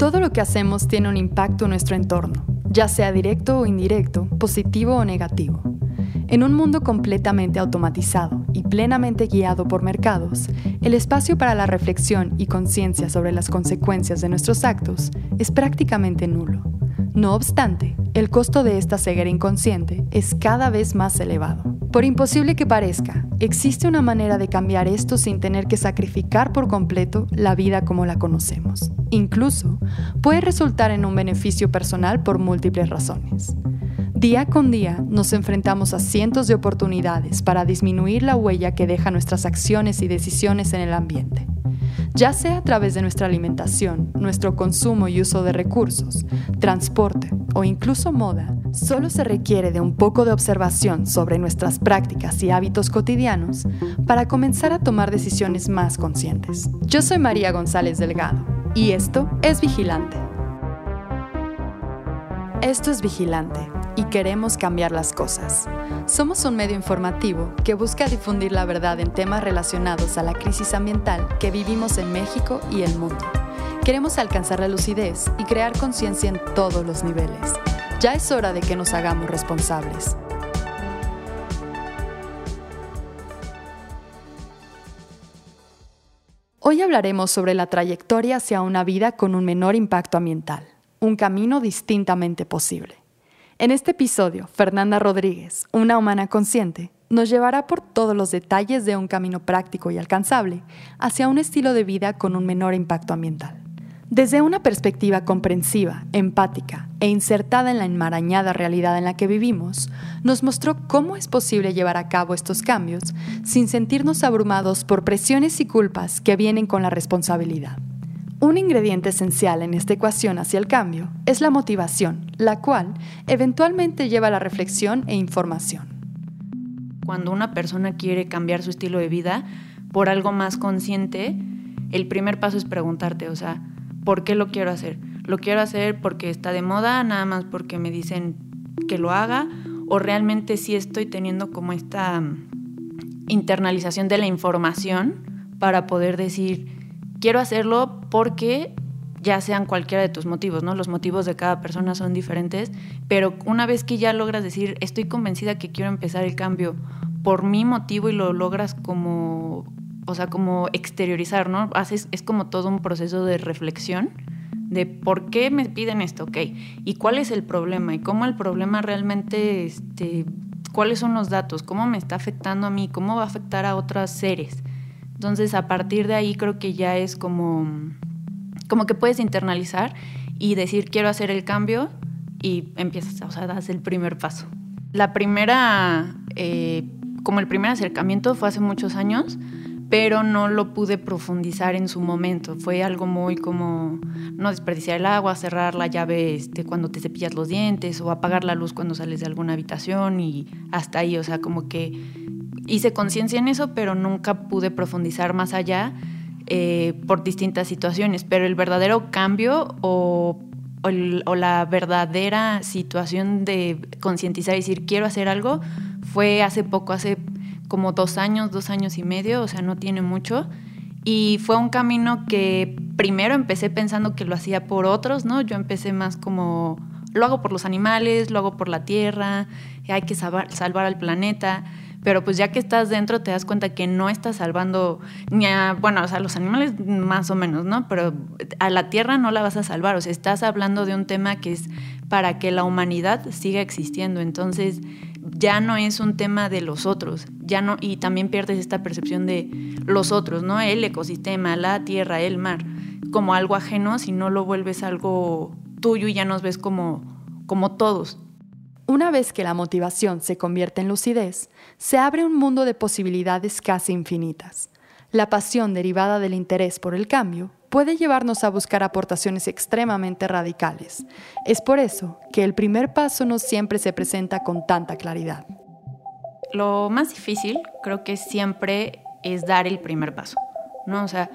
Todo lo que hacemos tiene un impacto en nuestro entorno, ya sea directo o indirecto, positivo o negativo. En un mundo completamente automatizado y plenamente guiado por mercados, el espacio para la reflexión y conciencia sobre las consecuencias de nuestros actos es prácticamente nulo. No obstante, el costo de esta ceguera inconsciente es cada vez más elevado. Por imposible que parezca, existe una manera de cambiar esto sin tener que sacrificar por completo la vida como la conocemos. Incluso, puede resultar en un beneficio personal por múltiples razones. Día con día nos enfrentamos a cientos de oportunidades para disminuir la huella que dejan nuestras acciones y decisiones en el ambiente. Ya sea a través de nuestra alimentación, nuestro consumo y uso de recursos, transporte o incluso moda, solo se requiere de un poco de observación sobre nuestras prácticas y hábitos cotidianos para comenzar a tomar decisiones más conscientes. Yo soy María González Delgado y esto es Vigilante. Esto es Vigilante y queremos cambiar las cosas. Somos un medio informativo que busca difundir la verdad en temas relacionados a la crisis ambiental que vivimos en México y el mundo. Queremos alcanzar la lucidez y crear conciencia en todos los niveles. Ya es hora de que nos hagamos responsables. Hoy hablaremos sobre la trayectoria hacia una vida con un menor impacto ambiental, un camino distintamente posible. En este episodio, Fernanda Rodríguez, una humana consciente, nos llevará por todos los detalles de un camino práctico y alcanzable hacia un estilo de vida con un menor impacto ambiental. Desde una perspectiva comprensiva, empática e insertada en la enmarañada realidad en la que vivimos, nos mostró cómo es posible llevar a cabo estos cambios sin sentirnos abrumados por presiones y culpas que vienen con la responsabilidad. Un ingrediente esencial en esta ecuación hacia el cambio es la motivación, la cual eventualmente lleva a la reflexión e información. Cuando una persona quiere cambiar su estilo de vida por algo más consciente, el primer paso es preguntarte, o sea, ¿por qué lo quiero hacer? ¿Lo quiero hacer porque está de moda, nada más porque me dicen que lo haga? ¿O realmente sí estoy teniendo como esta internalización de la información para poder decir, quiero hacerlo porque ya sean cualquiera de tus motivos, ¿no? Los motivos de cada persona son diferentes, pero una vez que ya logras decir, estoy convencida que quiero empezar el cambio por mi motivo y lo logras como, o sea, como exteriorizar, ¿no? Haces, es como todo un proceso de reflexión de por qué me piden esto, ok, y cuál es el problema y cómo el problema realmente, este, cuáles son los datos, cómo me está afectando a mí, cómo va a afectar a otros seres. Entonces, a partir de ahí creo que ya es como, como que puedes internalizar y decir, quiero hacer el cambio y empiezas, o sea, das el primer paso. La primera, eh, como el primer acercamiento fue hace muchos años, pero no lo pude profundizar en su momento. Fue algo muy como no desperdiciar el agua, cerrar la llave este, cuando te cepillas los dientes o apagar la luz cuando sales de alguna habitación y hasta ahí, o sea, como que hice conciencia en eso, pero nunca pude profundizar más allá eh, por distintas situaciones. Pero el verdadero cambio o, o, la verdadera situación de concientizar y decir quiero hacer algo fue hace poco, hace como dos años, dos años y medio, o sea, no tiene mucho. Y fue un camino que primero empecé pensando que lo hacía por otros, ¿no? Yo empecé más como, lo hago por los animales, lo hago por la tierra, hay que salvar, salvar al planeta pero pues ya que estás dentro te das cuenta que no estás salvando ni a, bueno, o sea, los animales más o menos, ¿no? Pero a la tierra no la vas a salvar, o sea, estás hablando de un tema que es para que la humanidad siga existiendo, entonces ya no es un tema de los otros, ya no, y también pierdes esta percepción de los otros, ¿no? El ecosistema, la tierra, el mar, como algo ajeno, si no lo vuelves algo tuyo y ya nos ves como, como todos. Una vez que la motivación se convierte en lucidez, se abre un mundo de posibilidades casi infinitas. La pasión derivada del interés por el cambio puede llevarnos a buscar aportaciones extremadamente radicales. Es por eso que el primer paso no siempre se presenta con tanta claridad. Lo más difícil creo que siempre es dar el primer paso, ¿no? O sea,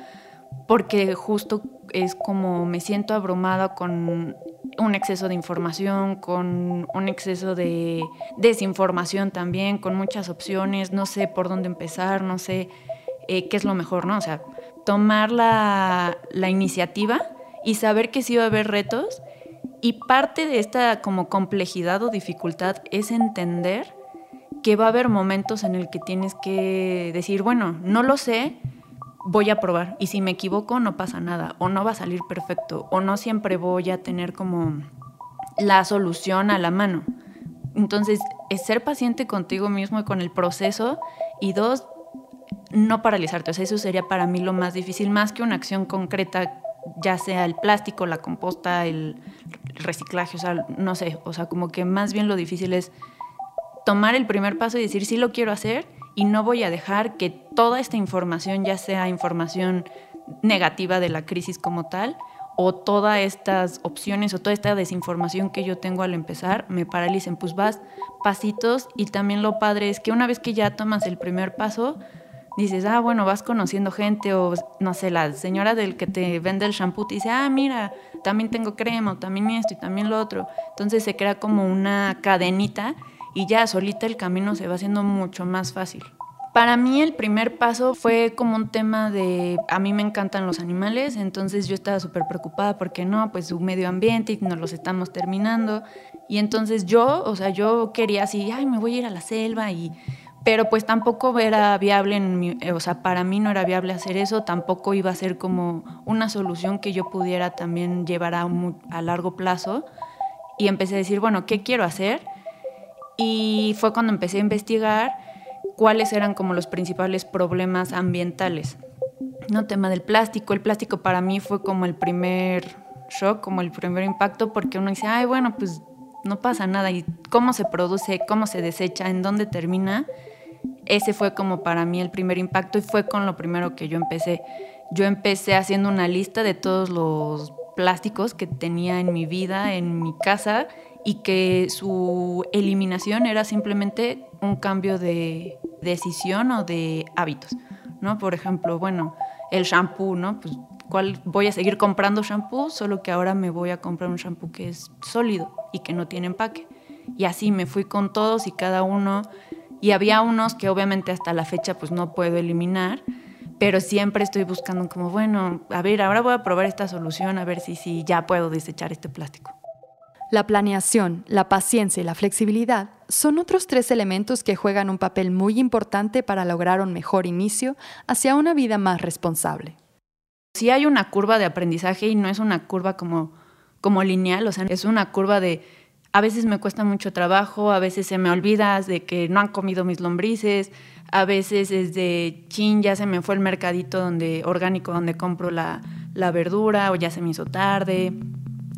porque justo es como me siento abrumada con un exceso de información, con un exceso de desinformación también, con muchas opciones, no sé por dónde empezar, no sé eh, qué es lo mejor, ¿no? O sea, tomar la, la iniciativa y saber que sí va a haber retos. Y parte de esta como complejidad o dificultad es entender que va a haber momentos en el que tienes que decir, bueno, no lo sé, voy a probar. Y si me equivoco, no pasa nada, o no va a salir perfecto, o no siempre voy a tener como la solución a la mano. Entonces, es ser paciente contigo mismo y con el proceso. Y dos, no paralizarte. O sea, eso sería para mí lo más difícil, más que una acción concreta, ya sea el plástico, la composta, el reciclaje, o sea, no sé. O sea, como que más bien lo difícil es tomar el primer paso y decir, sí lo quiero hacer y no voy a dejar que toda esta información, ya sea información negativa de la crisis como tal, o todas estas opciones o toda esta desinformación que yo tengo al empezar me paralicen. Pues vas pasitos y también lo padre es que una vez que ya tomas el primer paso, dices, ah, bueno, vas conociendo gente o no sé, la señora del que te vende el shampoo te dice, ah, mira, también tengo crema, también esto y también lo otro. Entonces se crea como una cadenita y ya solita el camino se va haciendo mucho más fácil. Para mí el primer paso fue como un tema de, a mí me encantan los animales, entonces yo estaba súper preocupada porque no, pues su medio ambiente y nos los estamos terminando. Y entonces yo, o sea, yo quería así, ay, me voy a ir a la selva y... Pero pues tampoco era viable, en mi, o sea, para mí no era viable hacer eso, tampoco iba a ser como una solución que yo pudiera también llevar a, a largo plazo. Y empecé a decir, bueno, ¿qué quiero hacer? Y fue cuando empecé a investigar cuáles eran como los principales problemas ambientales. No tema del plástico, el plástico para mí fue como el primer shock, como el primer impacto, porque uno dice, ay, bueno, pues no pasa nada, y cómo se produce, cómo se desecha, en dónde termina, ese fue como para mí el primer impacto y fue con lo primero que yo empecé. Yo empecé haciendo una lista de todos los plásticos que tenía en mi vida, en mi casa, y que su eliminación era simplemente un cambio de decisión o de hábitos, ¿no? Por ejemplo, bueno, el shampoo, ¿no? Pues ¿cuál voy a seguir comprando shampoo, solo que ahora me voy a comprar un shampoo que es sólido y que no tiene empaque. Y así me fui con todos y cada uno y había unos que obviamente hasta la fecha pues no puedo eliminar, pero siempre estoy buscando como, bueno, a ver, ahora voy a probar esta solución a ver si, si ya puedo desechar este plástico. La planeación, la paciencia y la flexibilidad son otros tres elementos que juegan un papel muy importante para lograr un mejor inicio hacia una vida más responsable. Sí hay una curva de aprendizaje y no es una curva como, como lineal, o sea, es una curva de a veces me cuesta mucho trabajo, a veces se me olvida de que no han comido mis lombrices, a veces es de chin, ya se me fue el mercadito donde, orgánico donde compro la, la verdura o ya se me hizo tarde.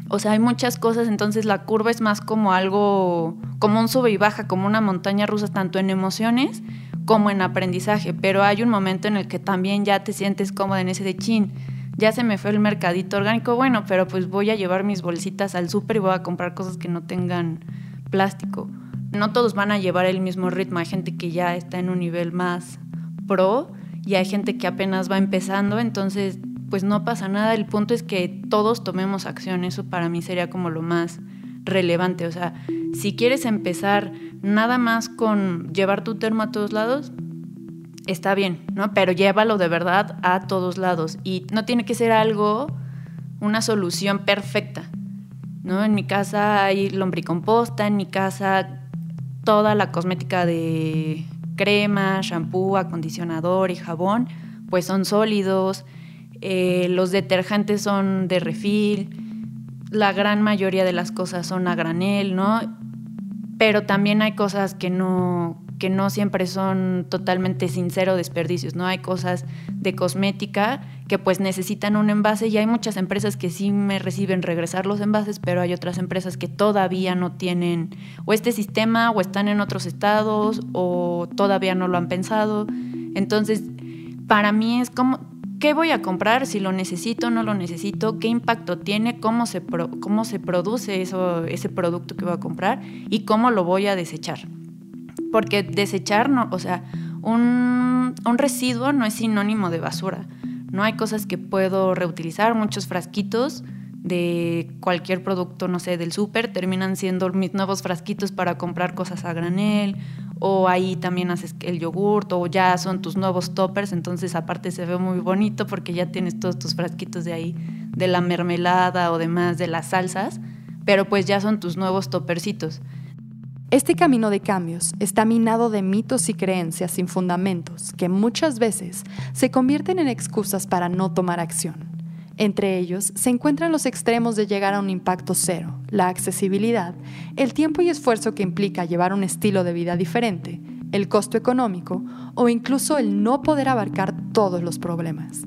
O sea, hay muchas cosas, entonces la curva es más como algo, como un sube y baja, como una montaña rusa, tanto en emociones como en aprendizaje, pero hay un momento en el que también ya te sientes cómoda en ese de chin. Ya se me fue el mercadito orgánico, bueno, pero pues voy a llevar mis bolsitas al súper y voy a comprar cosas que no tengan plástico. No todos van a llevar el mismo ritmo, hay gente que ya está en un nivel más pro y hay gente que apenas va empezando, entonces pues no pasa nada. El punto es que todos tomemos acción. Eso para mí sería como lo más relevante. O sea, si quieres empezar nada más con llevar tu termo a todos lados, está bien, ¿no? Pero llévalo de verdad a todos lados. Y no tiene que ser algo, una solución perfecta. ¿no? En mi casa hay lombricomposta, en mi casa toda la cosmética de crema, shampoo, acondicionador y jabón, pues son sólidos eh, los detergentes son de refil, la gran mayoría de las cosas son a granel, ¿no? Pero también hay cosas que no, que no siempre son totalmente sincero desperdicios, ¿no? Hay cosas de cosmética que pues necesitan un envase y hay muchas empresas que sí me reciben regresar los envases, pero hay otras empresas que todavía no tienen o este sistema o están en otros estados o todavía no lo han pensado. Entonces, para mí es como ¿Qué voy a comprar? Si lo necesito, no lo necesito, qué impacto tiene, cómo se, cómo se produce eso, ese producto que voy a comprar y cómo lo voy a desechar. Porque desechar, o sea, un, un residuo no es sinónimo de basura. No hay cosas que puedo reutilizar, muchos frasquitos de cualquier producto, no sé, del súper, terminan siendo mis nuevos frasquitos para comprar cosas a granel o ahí también haces el yogurt o ya son tus nuevos toppers, entonces aparte se ve muy bonito porque ya tienes todos tus frasquitos de ahí, de la mermelada o demás, de las salsas, pero pues ya son tus nuevos toppercitos. Este camino de cambios está minado de mitos y creencias sin fundamentos que muchas veces se convierten en excusas para no tomar acción. Entre ellos se encuentran los extremos de llegar a un impacto cero, la accesibilidad, el tiempo y esfuerzo que implica llevar un estilo de vida diferente, el costo económico o incluso el no poder abarcar todos los problemas.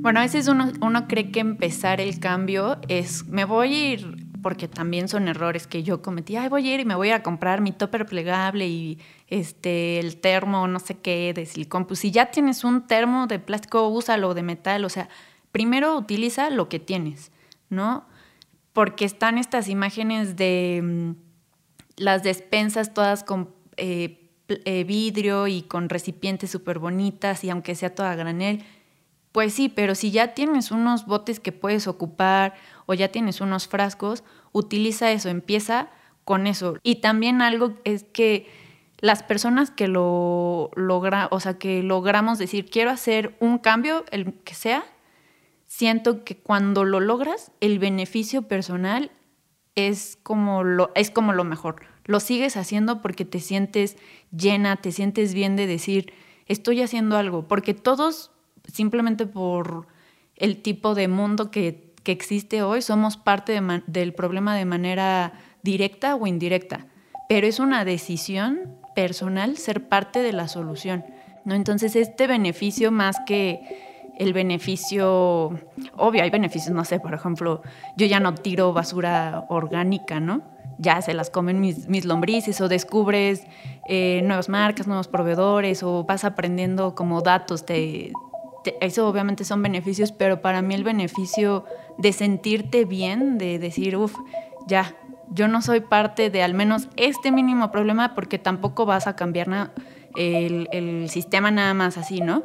Bueno, a veces uno, cree que empezar el cambio es, me voy a ir, porque también son errores que yo cometí, ay, voy a ir y me voy a comprar mi topper plegable y este, el termo, no sé qué, de silicón. Pues si ya tienes un termo de plástico, úsalo de metal. O sea, primero utiliza lo que tienes, ¿no? Porque están estas imágenes de mm, las despensas todas con eh, eh, vidrio y con recipientes súper bonitas y aunque sea toda granel. Pues sí, pero si ya tienes unos botes que puedes ocupar o ya tienes unos frascos, utiliza eso, empieza con eso. Y también algo es que las personas que lo logra, o sea, que logramos decir, quiero hacer un cambio, el que sea, siento que cuando lo logras, el beneficio personal es como lo, es como lo mejor. Lo sigues haciendo porque te sientes llena, te sientes bien de decir, estoy haciendo algo, porque todos, simplemente por el tipo de mundo que, existe hoy, somos parte del problema de manera directa o indirecta, pero es una decisión personal ser parte de la solución. ¿no? Entonces, este beneficio más que el beneficio, obvio, hay beneficios, no sé, por ejemplo, yo ya no tiro basura orgánica, ¿no? Ya se las comen mis, mis lombrices o descubres eh, nuevas marcas, nuevos proveedores o vas aprendiendo como datos, te, eso obviamente son beneficios, pero para mí el beneficio de sentirte bien, de decir, uff, ya, yo no soy parte de al menos este mínimo problema porque tampoco vas a cambiar el, sistema nada más así, ¿no?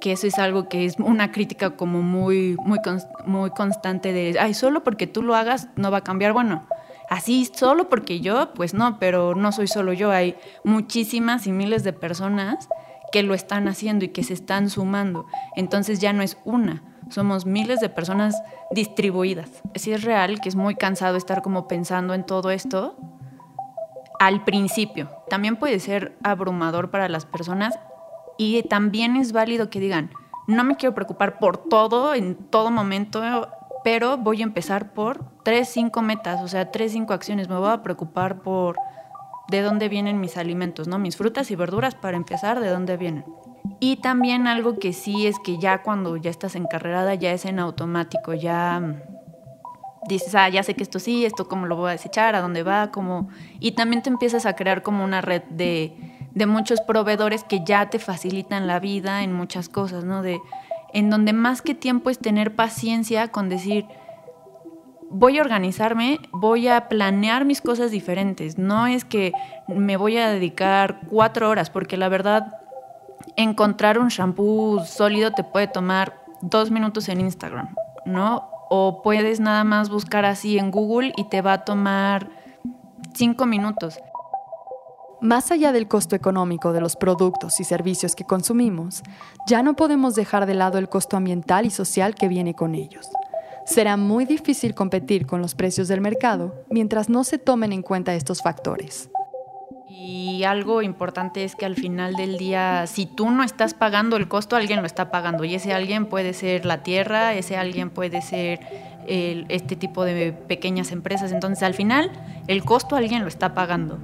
Que eso es algo que es una crítica como muy, muy, muy constante de, ay, solo porque tú lo hagas no va a cambiar. Bueno, así solo porque yo, pues no, pero no soy solo yo, hay muchísimas y miles de personas que lo están haciendo y que se están sumando. Entonces ya no es una, somos miles de personas distribuidas. Sí es real que es muy cansado estar como pensando en todo esto al principio. También puede ser abrumador para las personas y también es válido que digan, no me quiero preocupar por todo en todo momento, pero voy a empezar por tres, cinco metas, o sea, tres, cinco acciones. Me voy a preocupar por de dónde vienen mis alimentos, ¿no? Mis frutas y verduras para empezar, de dónde vienen. Y también algo que sí es que ya cuando ya estás encarrerada ya es en automático, ya mm, dices, ah, ya sé que esto sí, esto cómo lo voy a desechar, a dónde va, cómo... Y también te empiezas a crear como una red de, de muchos proveedores que ya te facilitan la vida en muchas cosas, ¿no? De, en donde más que tiempo es tener paciencia con decir, voy a organizarme, voy a planear mis cosas diferentes. No es que me voy a dedicar cuatro horas, porque la verdad encontrar un shampoo sólido te puede tomar dos minutos en Instagram, ¿no? O puedes nada más buscar así en Google y te va a tomar cinco minutos. Más allá del costo económico de los productos y servicios que consumimos, ya no podemos dejar de lado el costo ambiental y social que viene con ellos. Será muy difícil competir con los precios del mercado mientras no se tomen en cuenta estos factores. Y algo importante es que al final del día, si tú no estás pagando el costo, alguien lo está pagando. Y ese alguien puede ser la tierra, ese alguien puede ser este tipo de pequeñas empresas. Entonces al final el costo alguien lo está pagando,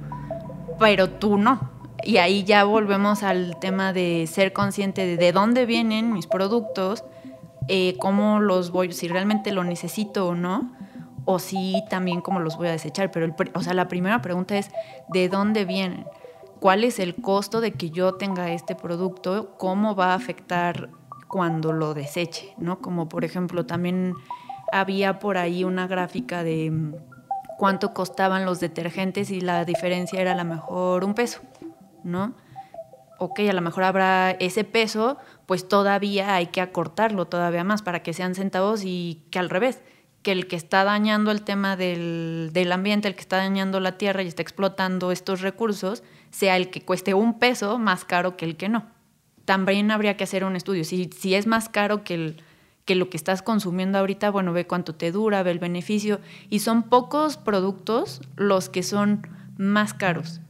pero tú no. Y ahí ya volvemos al tema de ser consciente de, de dónde vienen mis productos, eh, cómo los voy, si realmente lo necesito o no o si también cómo los voy a desechar. Pero, o sea, la primera pregunta es, ¿de dónde vienen? ¿Cuál es el costo de que yo tenga este producto? ¿Cómo va a afectar cuando lo deseche? ¿no? Como por ejemplo, también había por ahí una gráfica de mm, cuánto costaban los detergentes y la diferencia era a lo mejor un peso, ¿no? Ok, a lo mejor habrá ese peso, pues todavía hay que acortarlo todavía más para que sean centavos y que al revés, que el que está dañando el tema del, del, ambiente, el que está dañando la tierra y está explotando estos recursos, sea el que cueste un peso más caro que el que no. También habría que hacer un estudio. Si, si es más caro que, el, que lo que estás consumiendo ahorita, bueno, ve cuánto te dura, ve el beneficio. Y son pocos productos los que son más caros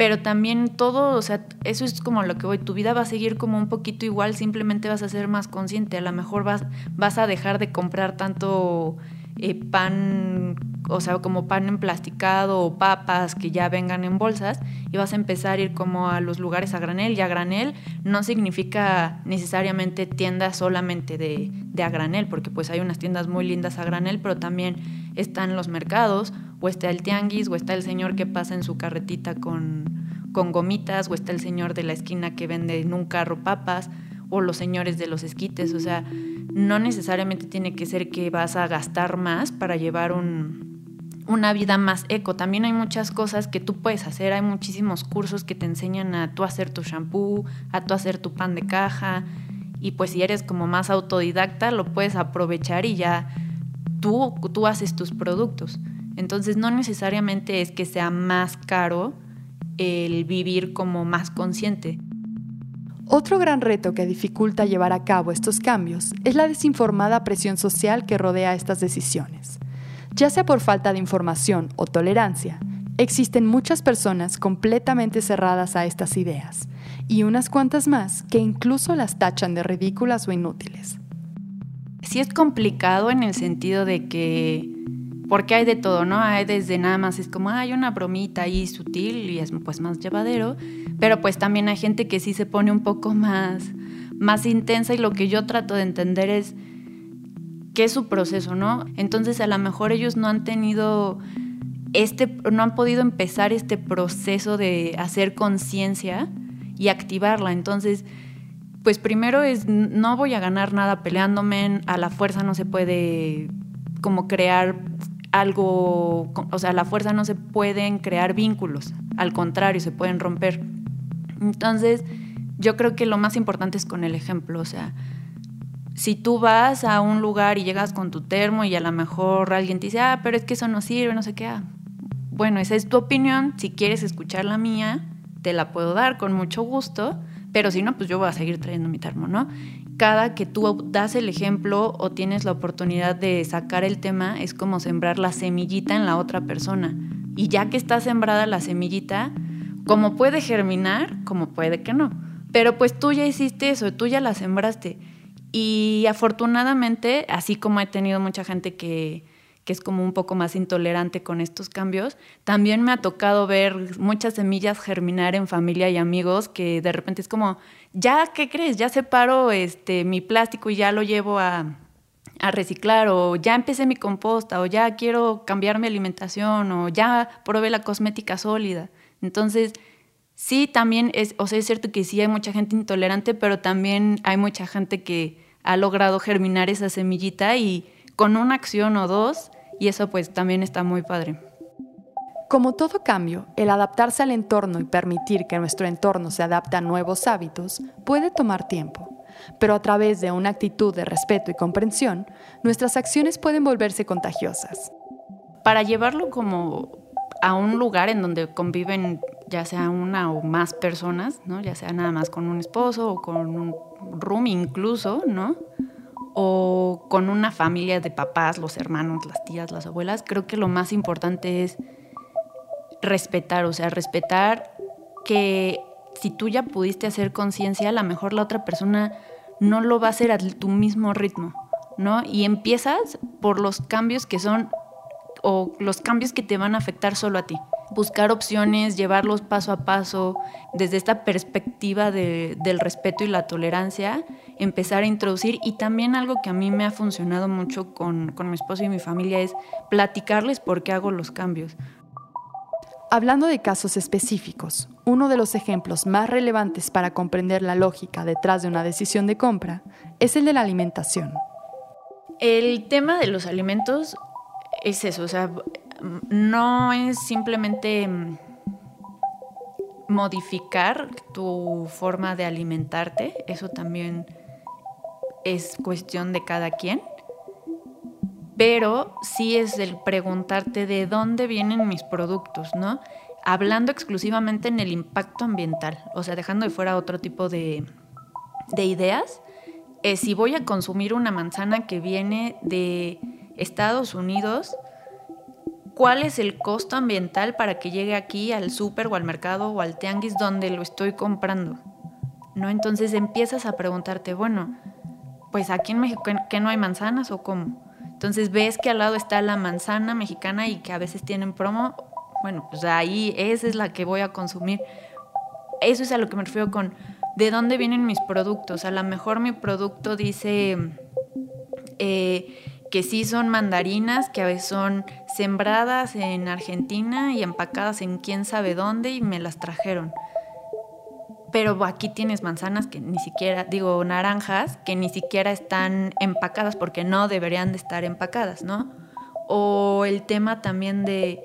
pero también todo, o sea, eso es como lo que voy, tu vida va a seguir como un poquito igual, simplemente vas a ser más consciente, a lo mejor vas, vas a dejar de comprar tanto eh, pan, o sea, como pan emplasticado o papas que ya vengan en bolsas y vas a empezar a ir como a los lugares a granel y a granel no significa necesariamente tiendas solamente de, de a granel, porque pues hay unas tiendas muy lindas a granel, pero también están los mercados o está el tianguis, o está el señor que pasa en su carretita con, con gomitas, o está el señor de la esquina que vende en un carro papas, o los señores de los esquites. O sea, no necesariamente tiene que ser que vas a gastar más para llevar una vida más eco. También hay muchas cosas que tú puedes hacer. Hay muchísimos cursos que te enseñan a tú hacer tu shampoo, a tú hacer tu pan de caja. Y pues si eres como más autodidacta, lo puedes aprovechar y ya tú, tú haces tus productos. Entonces no necesariamente es que sea más caro el vivir como más consciente. Otro gran reto que dificulta llevar a cabo estos cambios es la desinformada presión social que rodea estas decisiones. Ya sea por falta de información o tolerancia, existen muchas personas completamente cerradas a estas ideas y unas cuantas más que incluso las tachan de ridículas o inútiles. Sí es complicado en el sentido de que porque hay de todo, ¿no? Hay desde nada más, es como, hay una bromita ahí sutil y es pues más llevadero, pero pues también hay gente que sí se pone un poco más, más intensa y lo que yo trato de entender es qué es su proceso, ¿no? Entonces a lo mejor ellos no han tenido este, no han podido empezar este proceso de hacer conciencia y activarla, entonces pues primero es, no voy a ganar nada peleándome, a la fuerza no se puede como crear algo, o sea, la fuerza no se pueden crear vínculos, al contrario, se pueden romper. Entonces, yo creo que lo más importante es con el ejemplo, o sea, si tú vas a un lugar y llegas con tu termo y a lo mejor alguien te dice, ah, pero es que eso no sirve, no sé qué, ah, bueno, esa es tu opinión, si quieres escuchar la mía, te la puedo dar con mucho gusto, pero si no, pues yo voy a seguir trayendo mi termo, ¿no? cada que tú das el ejemplo o tienes la oportunidad de sacar el tema, es como sembrar la semillita en la otra persona. Y ya que está sembrada la semillita, como puede germinar, como puede que no. Pero pues tú ya hiciste eso, tú ya la sembraste. Y afortunadamente, así como he tenido mucha gente que, que es como un poco más intolerante con estos cambios, también me ha tocado ver muchas semillas germinar en familia y amigos que de repente es como, ya, ¿qué crees? Ya separo este, mi plástico y ya lo llevo a, a reciclar o ya empecé mi composta o ya quiero cambiar mi alimentación o ya probé la cosmética sólida. Entonces, sí, también es, o sea, es cierto que sí hay mucha gente intolerante, pero también hay mucha gente que ha logrado germinar esa semillita y con una acción o dos, y eso pues también está muy padre. Como todo cambio, el adaptarse al entorno y permitir que nuestro entorno se adapte a nuevos hábitos puede tomar tiempo, pero a través de una actitud de respeto y comprensión, nuestras acciones pueden volverse contagiosas. Para llevarlo como a un lugar en donde conviven ya sea una o más personas, ¿no? ya sea nada más con un esposo o con un room incluso, ¿no? O con una familia de papás, los hermanos, las tías, las abuelas, creo que lo más importante es respetar, o sea, respetar que si tú ya pudiste hacer conciencia, a lo mejor la otra persona no lo va a hacer a tu mismo ritmo, ¿no? Y empiezas por los cambios que son o los cambios que te van a afectar solo a ti buscar opciones, llevarlos paso a paso, desde esta perspectiva del respeto y la tolerancia, empezar a introducir. Y también algo que a mí me ha funcionado mucho con, con mi esposo y mi familia es platicarles por qué hago los cambios. Hablando de casos específicos, uno de los ejemplos más relevantes para comprender la lógica detrás de una decisión de compra es el de la alimentación. El tema de los alimentos es eso, o sea, no es simplemente mm, modificar tu forma de alimentarte, eso también es cuestión de cada quien, pero sí es el preguntarte de dónde vienen mis productos, ¿no? Hablando exclusivamente en el impacto ambiental, o sea, dejando de fuera otro tipo de, de ideas, si voy a consumir una manzana que viene de Estados Unidos, ¿cuál es el costo ambiental para que llegue aquí al súper o al mercado o al tianguis donde lo estoy comprando? ¿No? Entonces empiezas a preguntarte, bueno, pues aquí en México, ¿qué no hay manzanas o cómo? Entonces ves que al lado está la manzana mexicana y que a veces tienen promo, bueno, pues ahí esa es la que voy a consumir. Eso es a lo que me refiero con de dónde vienen mis productos. A lo mejor mi producto dice eh, que sí son mandarinas, que a veces son sembradas en Argentina y empacadas en quién sabe dónde y me las trajeron. Pero aquí tienes manzanas que ni siquiera, digo, naranjas que ni siquiera están empacadas porque no deberían de estar empacadas, ¿no? O el tema también de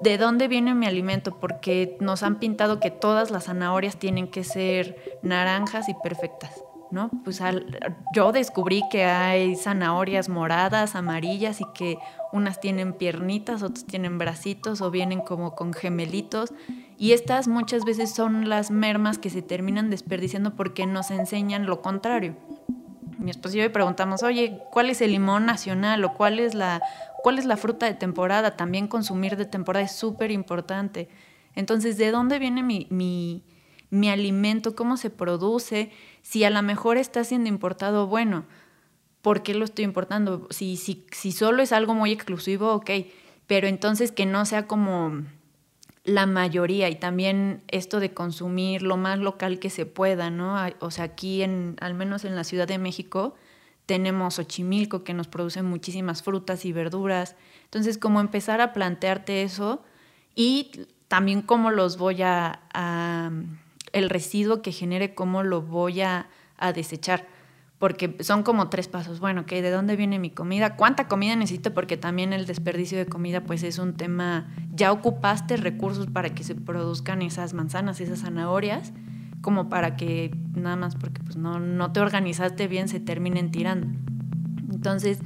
de dónde viene mi alimento, porque nos han pintado que todas las zanahorias tienen que ser naranjas y perfectas. ¿No? Pues yo descubrí que hay zanahorias moradas, amarillas y que unas tienen piernitas, otras tienen bracitos o vienen como con gemelitos. Y estas muchas veces son las mermas que se terminan desperdiciando porque nos enseñan lo contrario. Mi esposo y yo preguntamos, oye, ¿cuál es el limón nacional o cuál es la, cuál es la fruta de temporada? También consumir de temporada es súper importante. Entonces, ¿de dónde viene mi, mi, mi alimento? ¿Cómo se produce? Si a lo mejor está siendo importado, bueno, ¿por qué lo estoy importando? Si, si, si solo es algo muy exclusivo, ok, pero entonces que no sea como la mayoría y también esto de consumir lo más local que se pueda, ¿no? O sea, aquí en, al menos en la Ciudad de México, tenemos Ochimilco que nos produce muchísimas frutas y verduras. Entonces, como empezar a plantearte eso y también cómo los voy a el residuo que genere, cómo lo voy a, desechar. Porque son como tres pasos. Bueno, ¿de dónde viene mi comida? ¿Cuánta comida necesito? Porque también el desperdicio de comida pues es un tema, ya ocupaste recursos para que se produzcan esas manzanas, esas zanahorias, como para que nada más porque pues no, no te organizaste bien se terminen tirando. Entonces,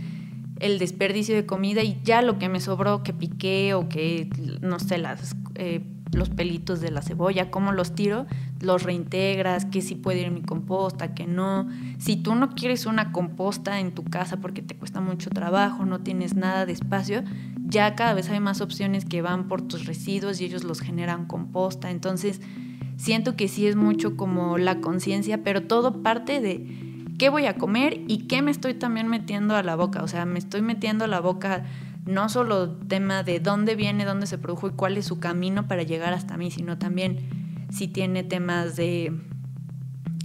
el desperdicio de comida y ya lo que me sobró que piqué o que, no sé, las... Eh, los pelitos de la cebolla, cómo los tiro, los reintegras, que si puede ir mi composta, que no. Si tú no quieres una composta en tu casa porque te cuesta mucho trabajo, no tienes nada de espacio, ya cada vez hay más opciones que van por tus residuos y ellos los generan composta. Entonces, siento que sí es mucho como la conciencia, pero todo parte de qué voy a comer y qué me estoy también metiendo a la boca. O sea, me estoy metiendo a la boca no solo tema de dónde viene, dónde se produjo y cuál es su camino para llegar hasta mí, sino también si tiene temas de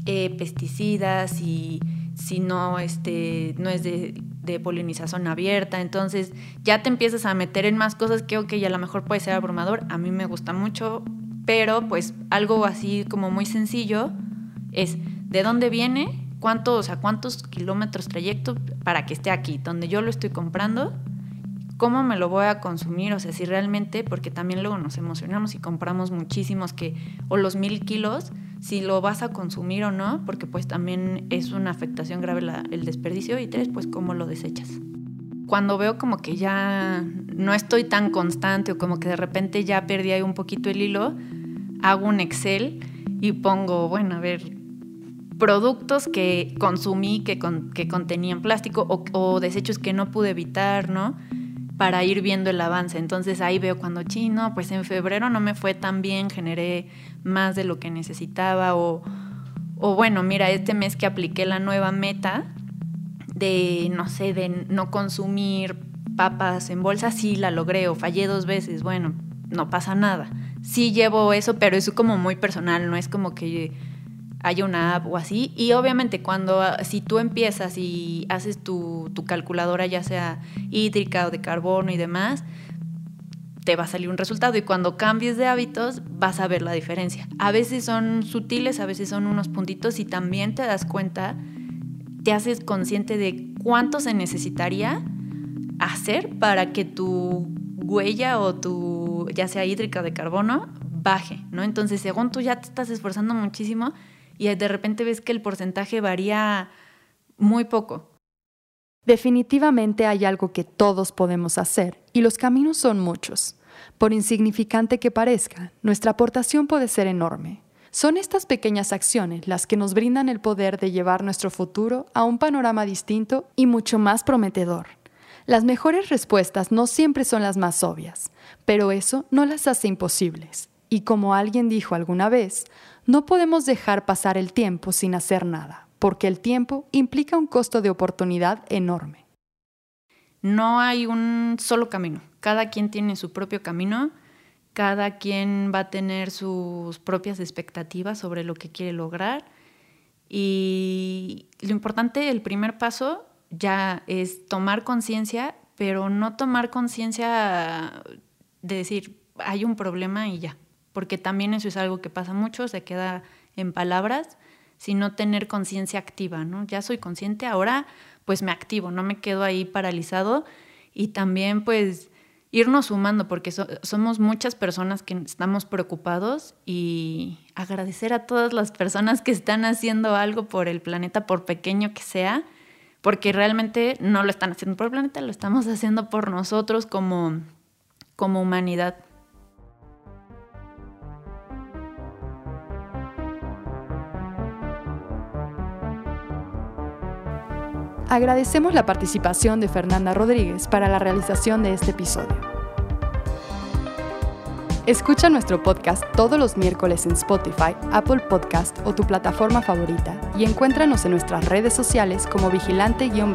eh, pesticidas y si no, este, no es de, polinización abierta. Entonces ya te empiezas a meter en más cosas que, ok, a lo mejor puede ser abrumador. A mí me gusta mucho, pero pues algo así como muy sencillo es de dónde viene, cuánto, o sea, cuántos kilómetros trayecto para que esté aquí, donde yo lo estoy comprando ¿cómo me lo voy a consumir? O sea, si realmente, porque también luego nos emocionamos y compramos muchísimos que, o los mil kilos, si lo vas a consumir o no, porque pues también es una afectación grave el desperdicio. Y tres, pues cómo lo desechas. Cuando veo como que ya no estoy tan constante o como que de repente ya perdí ahí un poquito el hilo, hago un Excel y pongo, bueno, a ver, productos que consumí que, que contenían plástico o, o desechos que no pude evitar, ¿no? Para ir viendo el avance. Entonces ahí veo cuando chino, pues en febrero no me fue tan bien, generé más de lo que necesitaba o, o bueno, mira, este mes que apliqué la nueva meta de, no sé, de no consumir papas en bolsa, sí la logré o fallé dos veces, bueno, no pasa nada. Sí llevo eso, pero es como muy personal, no es como que hay una app o así. Y obviamente cuando, ah, si tú empiezas y haces tu, tu calculadora, ya sea hídrica o de carbono y demás, te va a salir un resultado y cuando cambies de hábitos vas a ver la diferencia. A veces son sutiles, a veces son unos puntitos y también te das cuenta, te haces consciente de cuánto se necesitaría hacer para que tu huella o tu, ya sea hídrica o de carbono, baje, ¿no? Entonces, según tú ya te estás esforzando muchísimo, y de repente ves que el porcentaje varía muy poco. Definitivamente hay algo que todos podemos hacer y los caminos son muchos. Por insignificante que parezca, nuestra aportación puede ser enorme. Son estas pequeñas acciones las que nos brindan el poder de llevar nuestro futuro a un panorama distinto y mucho más prometedor. Las mejores respuestas no siempre son las más obvias, pero eso no las hace imposibles. Y como alguien dijo alguna vez, no podemos dejar pasar el tiempo sin hacer nada, porque el tiempo implica un costo de oportunidad enorme. No hay un solo camino, cada quien tiene su propio camino, cada quien va a tener sus propias expectativas sobre lo que quiere lograr. Y lo importante, el primer paso ya es tomar conciencia, pero no tomar conciencia de decir, hay un problema y ya, porque también eso es algo que pasa mucho, se queda en palabras, sino tener conciencia activa, ¿no? Ya soy consciente, ahora pues me activo, no me quedo ahí paralizado y también pues irnos sumando, porque somos muchas personas que estamos preocupados y agradecer a todas las personas que están haciendo algo por el planeta, por pequeño que sea, porque realmente no lo están haciendo por el planeta, lo estamos haciendo por nosotros como, como humanidad. Agradecemos la participación de Fernanda Rodríguez para la realización de este episodio. Escucha nuestro podcast todos los miércoles en Spotify, Apple Podcast o tu plataforma favorita y encuéntranos en nuestras redes sociales como vigilante-view.